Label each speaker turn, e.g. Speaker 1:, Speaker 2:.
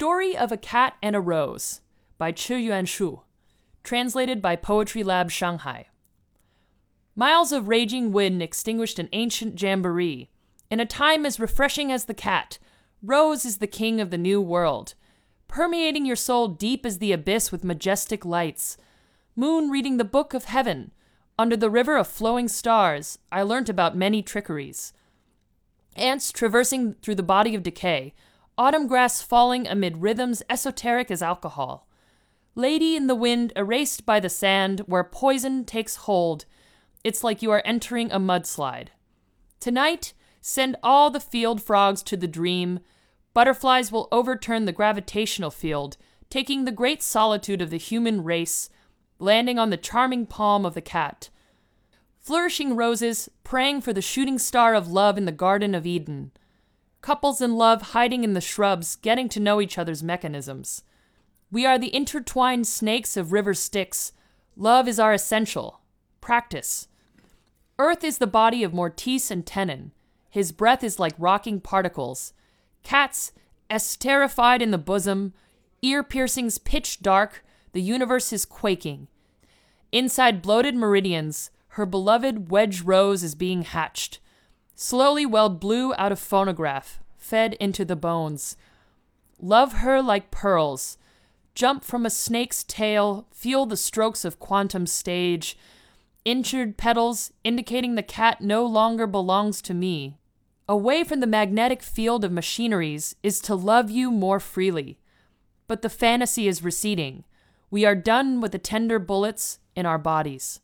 Speaker 1: Story of a Cat and a Rose by Chi Yuan Shu, translated by Poetry Lab Shanghai. Miles of raging wind extinguished an ancient jamboree. In a time as refreshing as the cat, Rose is the king of the new world, permeating your soul deep as the abyss with majestic lights. Moon reading the book of heaven. Under the river of flowing stars, I learnt about many trickeries. Ants traversing through the body of decay, autumn grass falling amid rhythms esoteric as alcohol. Lady in the wind erased by the sand where poison takes hold. It's like you are entering a mudslide. Tonight, send all the field frogs to the dream. Butterflies will overturn the gravitational field, taking the great solitude of the human race, landing on the charming palm of the cat. Flourishing roses, praying for the shooting star of love in the Garden of Eden. Couples in love hiding in the shrubs, getting to know each other's mechanisms. We are the intertwined snakes of river Styx. Love is our essential. Practice. Earth is the body of Mortice and Tenon. His breath is like rocking particles. Cats, esterified in the bosom, ear piercings pitch dark, the universe is quaking. Inside bloated meridians, her beloved wedge rose is being hatched. Slowly welled blue out of phonograph, fed into the bones. Love her like pearls. Jump from a snake's tail, feel the strokes of quantum stage. Injured petals indicating the cat no longer belongs to me. Away from the magnetic field of machineries is to love you more freely. But the fantasy is receding. We are done with the tender bullets in our bodies.